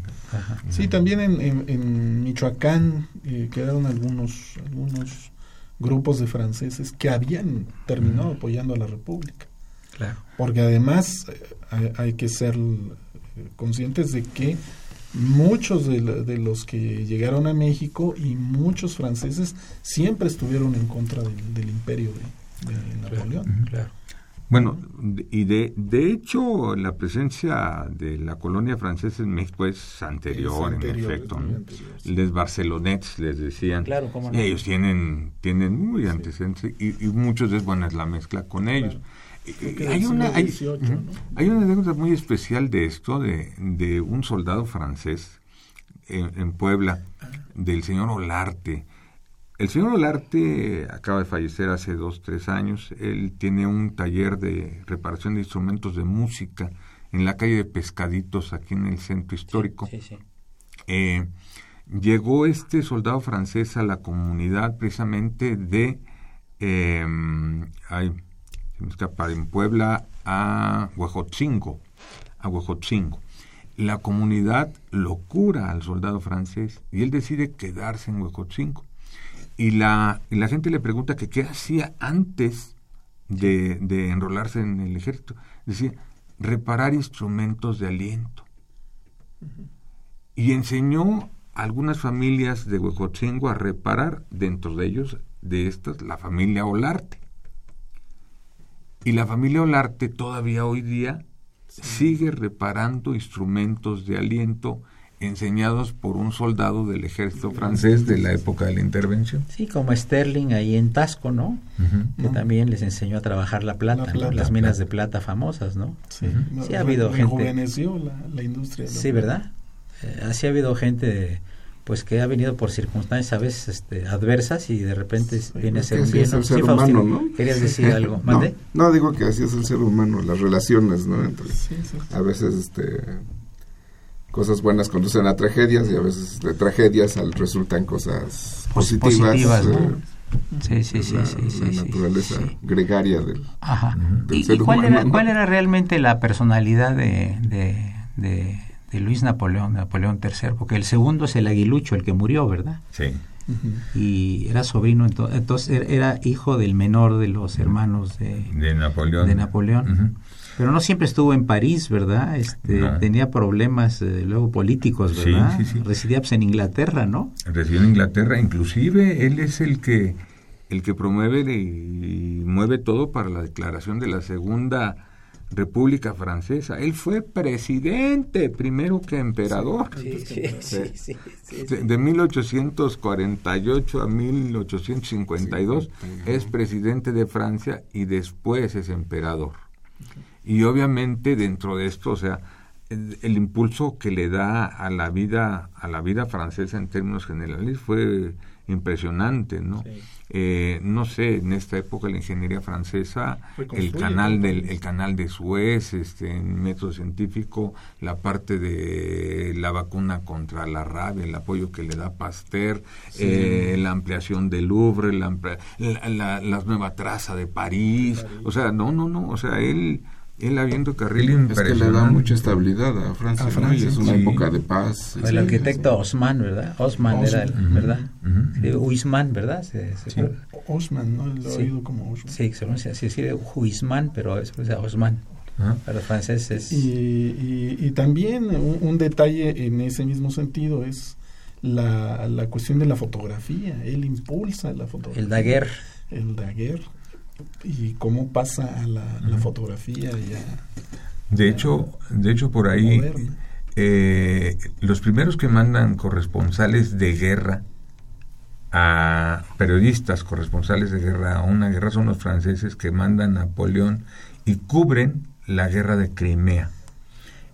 Sí, también en, en, Michoacán eh, quedaron algunos, algunos grupos de franceses que habían terminado apoyando a la República. Claro. Porque además eh, hay, hay que ser conscientes de que muchos de, los que llegaron a México y muchos franceses siempre estuvieron en contra del, imperio de, Napoleón. Bueno, y de, de hecho la presencia de la colonia francesa en México es anterior, en efecto. Les Barcelonets les decían. ellos tienen, tienen muy antecedentes y, muchos es buena la mezcla con ellos hay, una, hay, una anécdota muy especial de esto, de, de un soldado francés en, Puebla, del señor Olarte. El señor Olarte acaba de fallecer hace dos, tres años. Él tiene un taller de reparación de instrumentos de música en la calle de Pescaditos, aquí en el centro histórico. Eh, llegó este soldado francés a la comunidad precisamente de... Eh, escapar en Puebla a Huejotzingo, a Huejotzingo. La comunidad lo cura al soldado francés y él decide quedarse en Huejotzingo. Y la, la gente le pregunta que qué hacía antes de, de enrolarse en el ejército. Decía, reparar instrumentos de aliento. Y enseñó a algunas familias de Huejotzingo a reparar, dentro de ellos, de estas, la familia Olarte Y la familia Olarte todavía hoy día sigue reparando instrumentos de aliento enseñados por un soldado del ejército francés de la época de la intervención. Sí, como Sterling ahí en Tasco, ¿no? Que también les enseñó a trabajar la plata, La ¿no? plata, las minas plata. de plata famosas, ¿no? Sí, Sí ha habido gente. rejuveneció la, la industria. la Sí, ¿verdad? Eh, así ha habido gente pues que ha venido por circunstancias a veces este, adversas y de repente viene a ser un bien. es ¿no? el ser Sí, humano, Faustino, ¿no? Querías decir algo, No, ¿mande? no, digo que así es el ser humano, las relaciones, ¿no? Entre, Sí, sí, sí. a veces, este, cosas buenas conducen a tragedias y a veces de tragedias al, resultan cosas Pos- positivas. positivas, ¿no? eh, Sí, sí, sí, la, sí, sí, la sí, naturaleza sí. gregaria del, Ajá. del ¿Y, ser y cuál, humano, era, ¿no? cuál era realmente la personalidad de, de, de, de Luis Napoleón, Napoleón III? Porque el segundo es el aguilucho, el que murió, ¿verdad? Sí. Y era sobrino, ento- entonces era- era hijo del menor de los hermanos de, De Napoleón. de Napoleón. Pero no siempre estuvo en París, ¿verdad? Este, No. Tenía problemas eh, luego políticos, Sí, ¿verdad? sí, sí. Residía pues, en Inglaterra, ¿no? Residió en Inglaterra, inclusive él es el que el que promueve y mueve todo para la declaración de la Segunda República Francesa. Él fue presidente primero que emperador. sí, De, de 1848 a 1852 es presidente de Francia y después es emperador. Y obviamente dentro de esto, o sea, el, el impulso que le da a la vida a la vida francesa en términos generales fue impresionante, ¿no? Eh, no sé, en esta época la ingeniería francesa, el canal del el canal de Suez, este, en método científico, la parte de la vacuna contra la rabia, el apoyo que le da Pasteur, eh, la ampliación del Louvre, la, amplia- la, la- la nueva traza de París, o sea, no, no, no, o sea, él, él habiendo carril Es que le da mucha estabilidad a Francia, A ¿no? Francia, y es una sí. época de paz. El arquitecto Osman, ¿verdad? Osman, era, el, Osman. ¿verdad? Ujú. Sí, Huisman, ¿verdad? Se- se- Osman, ¿no? Lo he Sí. oído como Osman. Sí, se pronuncia así, sí, Huisman, pero es o sea, Osman. Ajá. Para los franceses. Y, y, y también un, un detalle en ese mismo sentido es la, la cuestión de la fotografía. Él impulsa la fotografía. El Daguerre. El Daguerre. Y cómo pasa a la, la fotografía ya De hecho, de hecho por ahí eh, los primeros que mandan corresponsales de guerra a periodistas corresponsales de guerra a una guerra son los franceses que mandan a Napoleón y cubren la guerra de Crimea.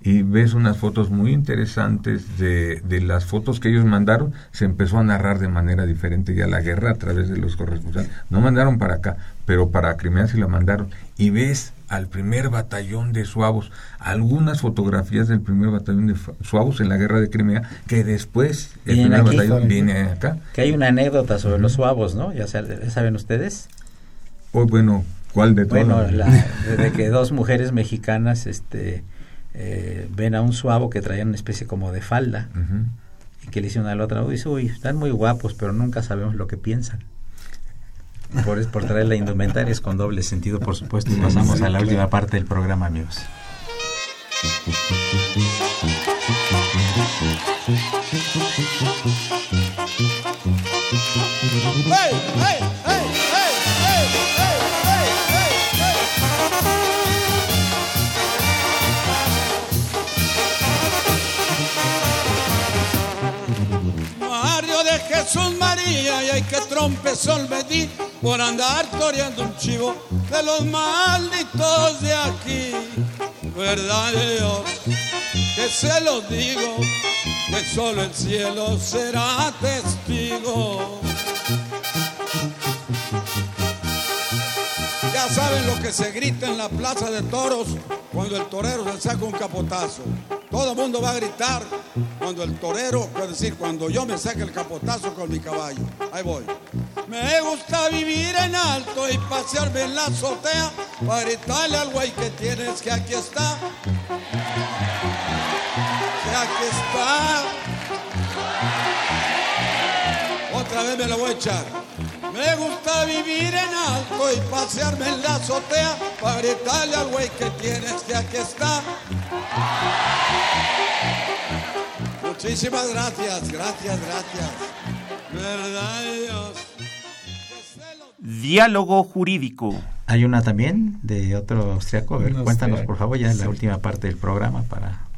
Y ves unas fotos muy interesantes de, de las fotos que ellos mandaron. Se empezó a narrar de manera diferente ya la guerra a través de los corresponsales. No mandaron para acá, pero para Crimea sí la mandaron. Y ves al primer batallón de suavos, algunas fotografías del primer batallón de suavos en la guerra de Crimea, que después el primer aquí. batallón viene acá. Que hay una anécdota sobre los suavos, ¿no? Ya, sa- ya saben ustedes. Oh, bueno, ¿cuál de todas? Bueno, la, de que dos mujeres mexicanas este, eh, ven a un suavo que traía una especie como de falda y que le dicen a la otra, dice, uy, están muy guapos, pero nunca sabemos lo que piensan. Por, por traer la indumentaria es con doble sentido, por supuesto. Y pasamos a la última parte del programa, amigos. ¡Hey, hey, hey, hey, hey, hey, Jesús María y hay que trompezón me por andar toreando un chivo de los malditos de aquí. Verdad Dios, que se los digo, que solo el cielo será testigo. Ya saben lo que se grita en la plaza de toros cuando el torero se saca un capotazo. Todo el mundo va a gritar cuando el torero, es decir, cuando yo me saque el capotazo con mi caballo. Ahí voy. Me gusta vivir en alto y pasearme en la azotea para gritarle al güey que tienes que aquí está. Que aquí está. Otra vez me lo voy a echar. Me gusta vivir en alto y pasearme en la azotea para gritarle al güey que tienes que aquí está. Muchísimas gracias, gracias, gracias. Verdad Dios. Diálogo jurídico. Hay una también de otro austriaco. A ver, Un cuéntanos, austriaco, por favor, ya en sí. la última parte del programa para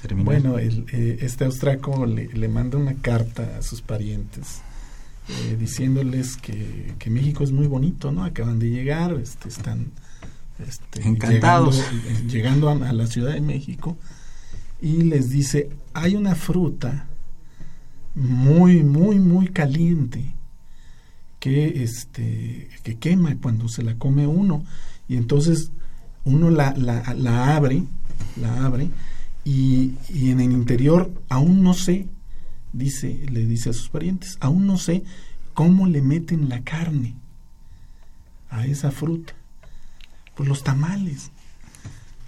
terminar. Bueno, el, eh, este austraco le, le manda una carta a sus parientes eh, diciéndoles que, que México es muy bonito, ¿no? Acaban de llegar, este, están este, Encantados. llegando, llegando a, a la Ciudad de México y les dice, hay una fruta muy, muy, muy caliente que, este, que quema cuando se la come uno y entonces uno la, la, la abre, la abre y, y en el interior aún no sé, dice, le dice a sus parientes, aún no sé cómo le meten la carne a esa fruta. Pues los tamales.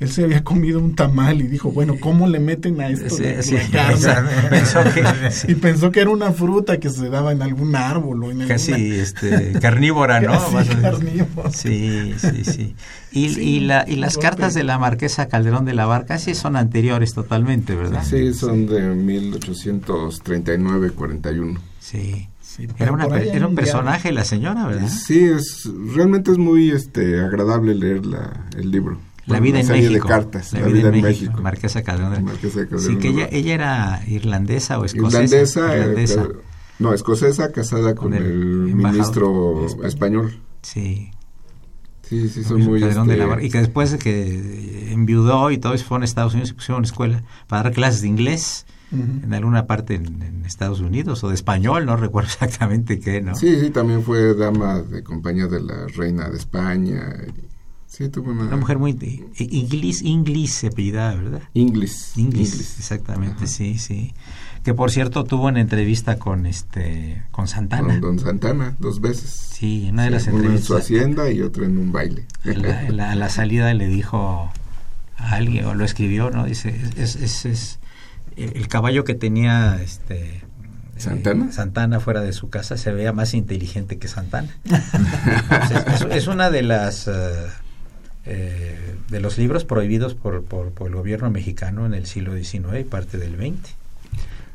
Él se había comido un tamal y dijo, bueno, ¿cómo le meten a esto Sí, la- sí, carne? pensó que- sí. Y pensó que era una fruta que se daba en algún árbol o en Casi alguna- este, carnívora, ¿no? Casi carnívora. Sí, sí, sí. Y, Sí, y, la, y las cartas de la marquesa Calderón de la Barca sí son anteriores totalmente, ¿verdad? Sí, son de 1839-41. Sí. Sí, Era, una, era un personaje la señora, ¿verdad? Sí, es realmente es muy este agradable leer la, el libro. La vida en México. cartas. La, vida, en México. Marquesa Calderón. de- Marquesa de Calderón Sí, que ella, ella era irlandesa o escocesa. Irlandesa, eh, Irlandesa. ca- no, escocesa, casada con, Con el el, ministro español. Sí. Sí, sí, son muy... Calderón de este, la. Y que después de que enviudó y todo eso fue a Estados Unidos y pusieron una escuela para dar clases de inglés Ujú. en alguna parte en, en Estados Unidos o de español, no recuerdo exactamente qué, ¿no? Sí, sí, también fue dama de compañía de la reina de España. Sí, tuvo una... Una mujer muy i- inglés, inglés se apellidaba, ¿verdad? Inglis. Inglis. exactamente, sí, sí. Que por cierto tuvo una entrevista con este con Santana. Con Don Santana, dos veces. Sí, una de las Sí, una en su entrevistas. hacienda y otra en un baile. A la, salida le dijo a alguien, o lo escribió, ¿no? Dice, es, es, es el el caballo que tenía este ¿Santana? eh, Santana fuera de su casa se veía más inteligente que Santana. Es, es- es una de las eh, eh, de los libros prohibidos por, por, por el gobierno mexicano en el siglo XIX y parte del XX.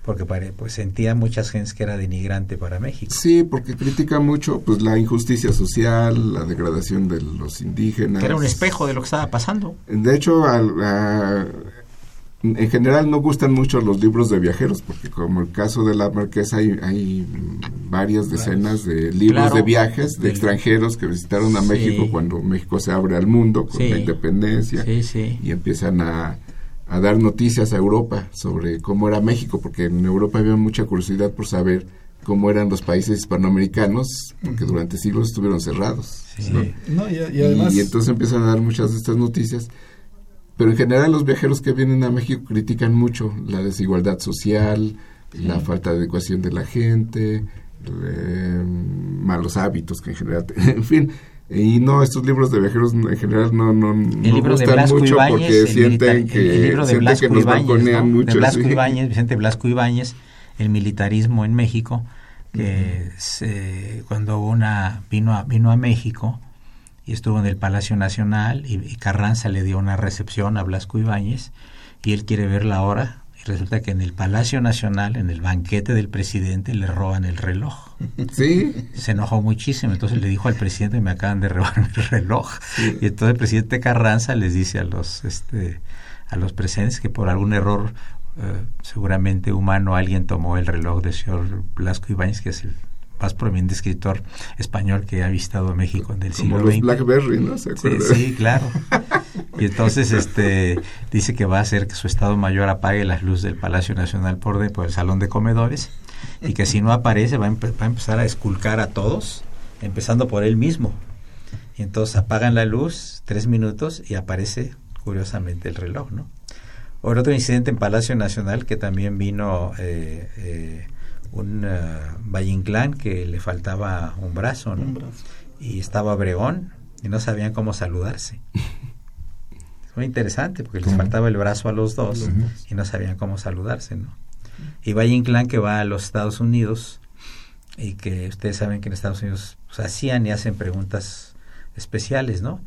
Porque pues sentía muchas gentes que era denigrante para México. Sí, porque critica mucho pues la injusticia social, la degradación de los indígenas. Que era un espejo de lo que estaba pasando. De hecho, al- a- en general no gustan mucho los libros de viajeros, porque como el caso de la marquesa hay, hay varias decenas de libros Claro. de viajes de Del- extranjeros que visitaron a Sí. México cuando México se abre al mundo con Sí. la independencia Sí, sí. y empiezan a, a dar noticias a Europa sobre cómo era México, porque en Europa había mucha curiosidad por saber cómo eran los países hispanoamericanos, porque durante siglos estuvieron cerrados. Sí. ¿no? No, y, y además y entonces empiezan a dar muchas de estas noticias. Pero en general los viajeros que vienen a México critican mucho la desigualdad social, la falta de adecuación de la gente, eh, malos hábitos que en general, en fin. Y no, estos libros de viajeros en general no, no, no libro gustan mucho porque sienten que, el libro de sienten que nos Ibáñez, balconean ¿no? mucho. de Blasco sí. Ibáñez, Vicente Blasco Ibáñez, el militarismo en México, que se- cuando una vino a, vino a México y estuvo en el Palacio Nacional y, y Carranza le dio una recepción a Blasco Ibáñez y él quiere ver la hora y resulta que en el Palacio Nacional, en el banquete del presidente, le roban el reloj. Sí, Se enojó muchísimo, entonces le dijo al presidente, me acaban de robar el reloj. Y entonces el presidente Carranza les dice a los, este, a los presentes que por algún error eh, seguramente humano alguien tomó el reloj del señor Blasco Ibáñez, que es el más prominente escritor español que ha visitado México en el como siglo los XX. Blackberry, ¿no? ¿Se Sí, sí, claro. Y entonces este dice que va a hacer que su Estado Mayor apague las luces del Palacio Nacional por, de, por el salón de comedores y que si no aparece va a, empe- va a empezar a esculcar a todos, empezando por él mismo. Y entonces apagan la luz tres minutos y aparece curiosamente el reloj, ¿no? Otro incidente en Palacio Nacional que también vino eh, eh, un eh, Valle Inclán que le faltaba un brazo, ¿no? Un brazo. y estaba Obregón y no sabían cómo saludarse. Fue interesante porque les faltaba el brazo a los dos y no sabían cómo saludarse, ¿no? Y Valle Inclán que va a los Estados Unidos y que ustedes saben que en Estados Unidos pues, hacían y hacen preguntas especiales, ¿no?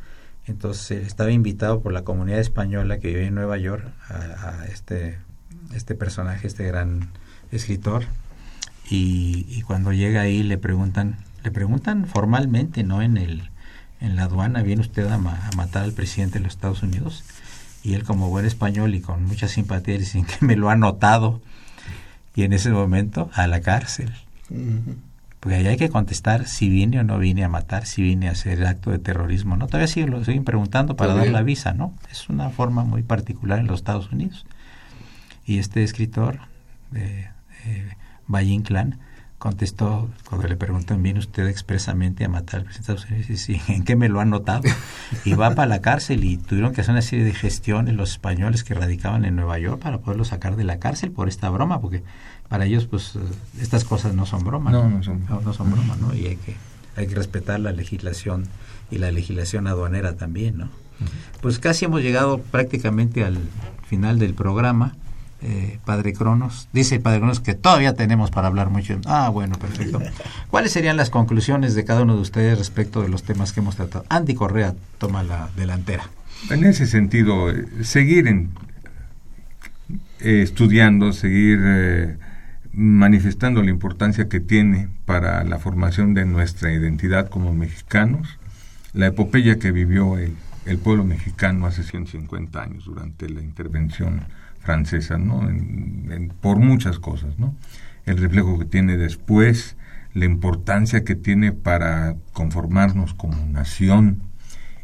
Entonces estaba invitado por la comunidad española que vive en Nueva York a, a este, este personaje, este gran escritor, y, y cuando llega ahí le preguntan, le preguntan formalmente, no en el en la aduana, viene usted a, matar al presidente de los Estados Unidos. Y él como buen español y con mucha simpatía dice que me lo ha notado. Y en ese momento a la cárcel. Porque ahí hay que contestar si vine o no vine a matar, si vine a hacer el acto de terrorismo. ¿no? Todavía siguen, lo siguen preguntando para dar la visa, ¿no? Es una forma muy particular en los Estados Unidos. Y este escritor, de, Valle Inclán, contestó cuando le preguntan, ¿viene usted expresamente a matar al presidente de Estados Unidos? Y sí, ¿en qué me lo ha notado? Y va para la cárcel y tuvieron que hacer una serie de gestiones los españoles que radicaban en Nueva York para poderlo sacar de la cárcel por esta broma, porque para ellos pues estas cosas no son bromas. No, no, son, no, son bromas, ¿no? Y hay que, hay que respetar la legislación y la legislación aduanera también, ¿no? Pues casi hemos llegado prácticamente al final del programa. Eh, Padre Cronos. Dice Padre Cronos que todavía tenemos para hablar mucho. Ah, bueno, perfecto. ¿Cuáles serían las conclusiones de cada uno de ustedes respecto de los temas que hemos tratado? Andy Correa toma la delantera. En ese sentido, eh, seguir en, eh, estudiando, seguir manifestando la importancia que tiene para la formación de nuestra identidad como mexicanos, la epopeya que vivió el, el pueblo mexicano hace 150 años durante la intervención francesa, ¿no? por muchas cosas, ¿no? El reflejo que tiene después, la importancia que tiene para conformarnos como nación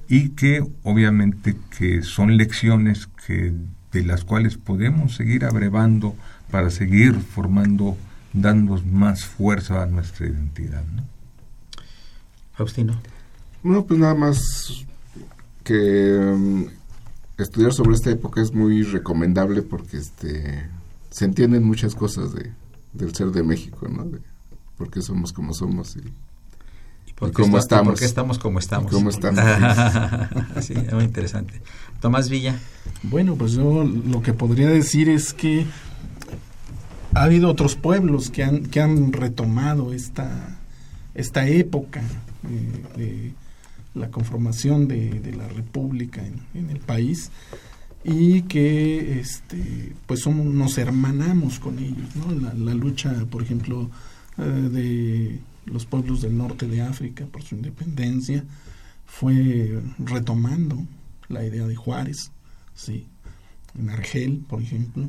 y que obviamente que son lecciones que de las cuales podemos seguir abrevando para seguir formando, dando más fuerza a nuestra identidad, ¿no? Faustino. No, pues nada más que mm, estudiar sobre esta época es muy recomendable porque este se entienden muchas cosas de, del ser de México, ¿no? De por qué somos como somos y, ¿Y por cómo estamos. ¿Por qué estamos como estamos? ¿Cómo estamos? sí, es muy interesante. Tomás Villa. Bueno, pues yo lo que podría decir es que ha habido otros pueblos que han, que han retomado esta, esta época de la conformación de, de la república en, el país y que este pues somos, nos hermanamos con ellos ¿no? la, lucha por ejemplo eh, de los pueblos del norte de África por su independencia fue retomando la idea de Juárez sí en Argel por ejemplo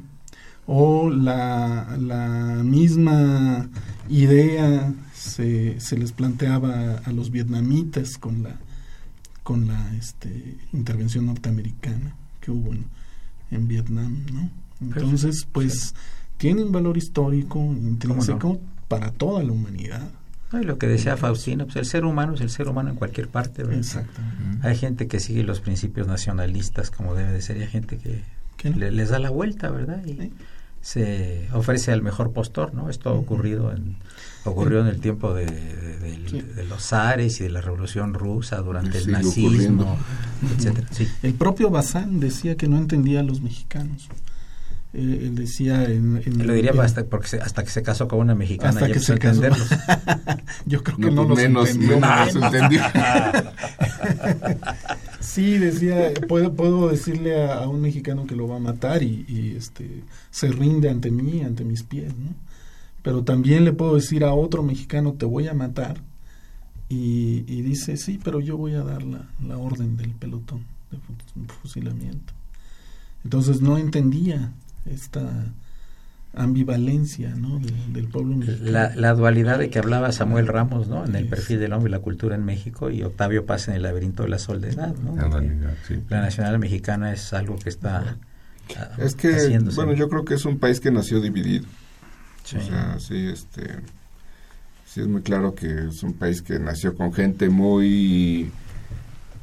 o la, la misma idea se, se les planteaba a los vietnamitas con la con la este, intervención norteamericana que hubo en, Vietnam, ¿no? Entonces, pues tiene un valor histórico intrínseco para toda la humanidad. y lo que decía Faustino, pues el ser humano es el ser humano en cualquier parte. Exactamente. Hay gente que sigue los principios nacionalistas como debe de ser y hay gente que les da la vuelta, ¿verdad? Y se ofrece al mejor postor, ¿no? Esto ha ocurrido en ocurrió en el tiempo de, los zares y de la revolución rusa durante el nazismo etcétera. El propio Bazán decía que no entendía a los mexicanos. Eh, él decía en, lo diría hasta porque hasta que se casó con una mexicana hasta que se entenderlos. Yo creo que no, pues menos, entendió. sí decía puedo puedo decirle a, un mexicano que lo va a matar y, y este se rinde ante mí ante mis pies ¿no? Pero también le puedo decir a otro mexicano, te voy a matar, y, dice, sí, pero yo voy a dar la, la orden del pelotón de fusilamiento. Entonces no entendía esta ambivalencia ¿no? del, pueblo mexicano. La, la, dualidad de que hablaba Samuel Ramos ¿no? en el perfil del hombre y la cultura en México y Octavio Paz en el laberinto de la soledad. ¿no? La, nacional mexicana es algo que está... Es que, bueno, yo creo que es un país que nació dividido. Sí. O sea, sí, este, sí es muy claro que es un país que nació con gente muy,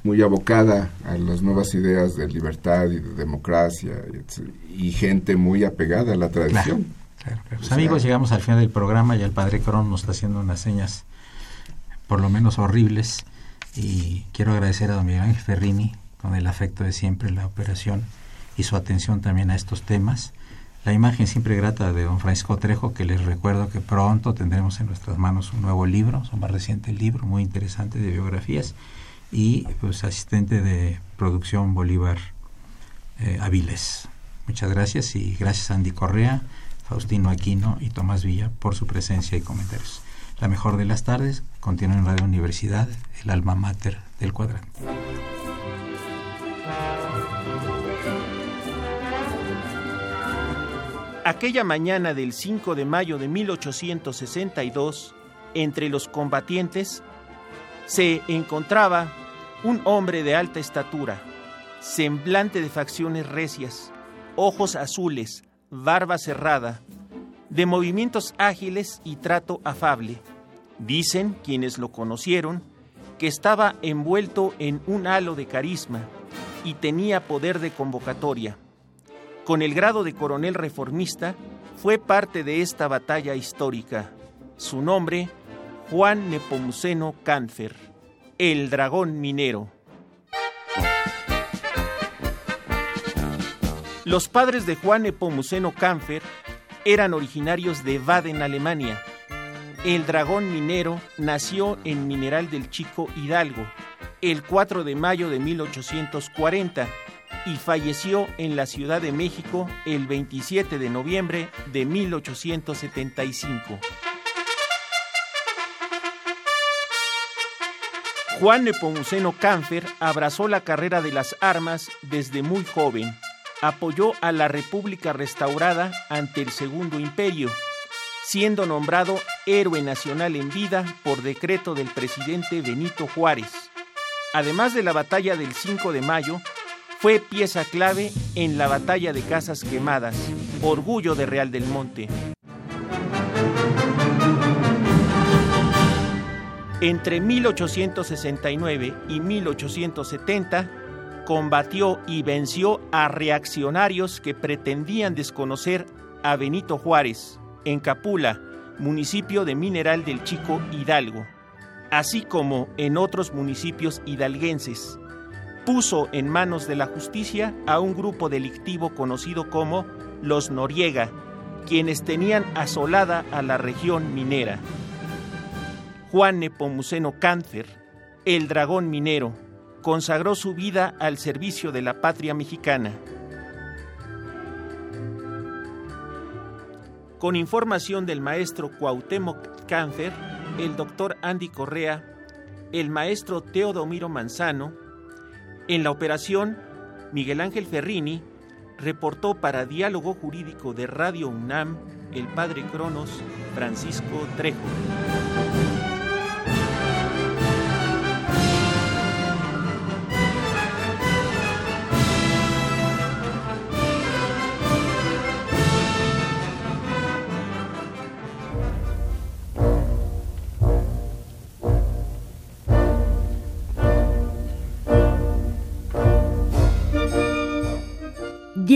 muy abocada a las nuevas ideas de libertad y de democracia y, gente muy apegada a la tradición. Pues, amigos, llegamos al final del programa y el padre Cron nos está haciendo unas señas por lo menos horribles y quiero agradecer a don Miguel Ángel Ferrini con el afecto de siempre la operación y su atención también a estos temas la imagen siempre grata de don Francisco Trejo, que les recuerdo que pronto tendremos en nuestras manos un nuevo libro, su más reciente libro, muy interesante de biografías, y pues asistente de producción Bolívar eh, Aviles. Muchas gracias y gracias a Andy Correa, Faustino Aquino y Tomás Villa por su presencia y comentarios. La mejor de las tardes continúa en Radio Universidad, el alma mater del cuadrante. Aquella mañana del 5 de mayo de 1862, entre los combatientes, se encontraba un hombre de alta estatura, semblante de facciones recias, ojos azules, barba cerrada, de movimientos ágiles y trato afable. Dicen quienes lo conocieron que estaba envuelto en un halo de carisma y tenía poder de convocatoria. Con el grado de coronel reformista, fue parte de esta batalla histórica. Su nombre, Juan Nepomuceno Cánfer, el dragón minero. Los padres de Juan Nepomuceno Cánfer eran originarios de Baden, Alemania. El dragón minero nació en Mineral del Chico Hidalgo el 4 de mayo de 1840 y falleció en la Ciudad de México el 27 de noviembre de 1875. Juan Nepomuceno Cánfer abrazó la carrera de las armas desde muy joven. Apoyó a la República restaurada ante el Segundo Imperio, siendo nombrado héroe nacional en vida por decreto del presidente Benito Juárez. Además de la batalla del 5 de mayo, fue pieza clave en la batalla de Casas Quemadas, orgullo de Real del Monte. Entre 1869 y 1870, combatió y venció a reaccionarios que pretendían desconocer a Benito Juárez en Capula, municipio de Mineral del Chico Hidalgo, así como en otros municipios hidalguenses. Puso en manos de la justicia a un grupo delictivo conocido como los Noriega, quienes tenían asolada a la región minera. Juan Nepomuceno Cáncer, el dragón minero, consagró su vida al servicio de la patria mexicana. Con información del maestro Cuauhtémoc Cáncer, el doctor Andy Correa, el maestro Teodomiro Manzano, en la operación, Miguel Ángel Ferrini reportó para Diálogo Jurídico de Radio UNAM el padre Cronos Francisco Trejo.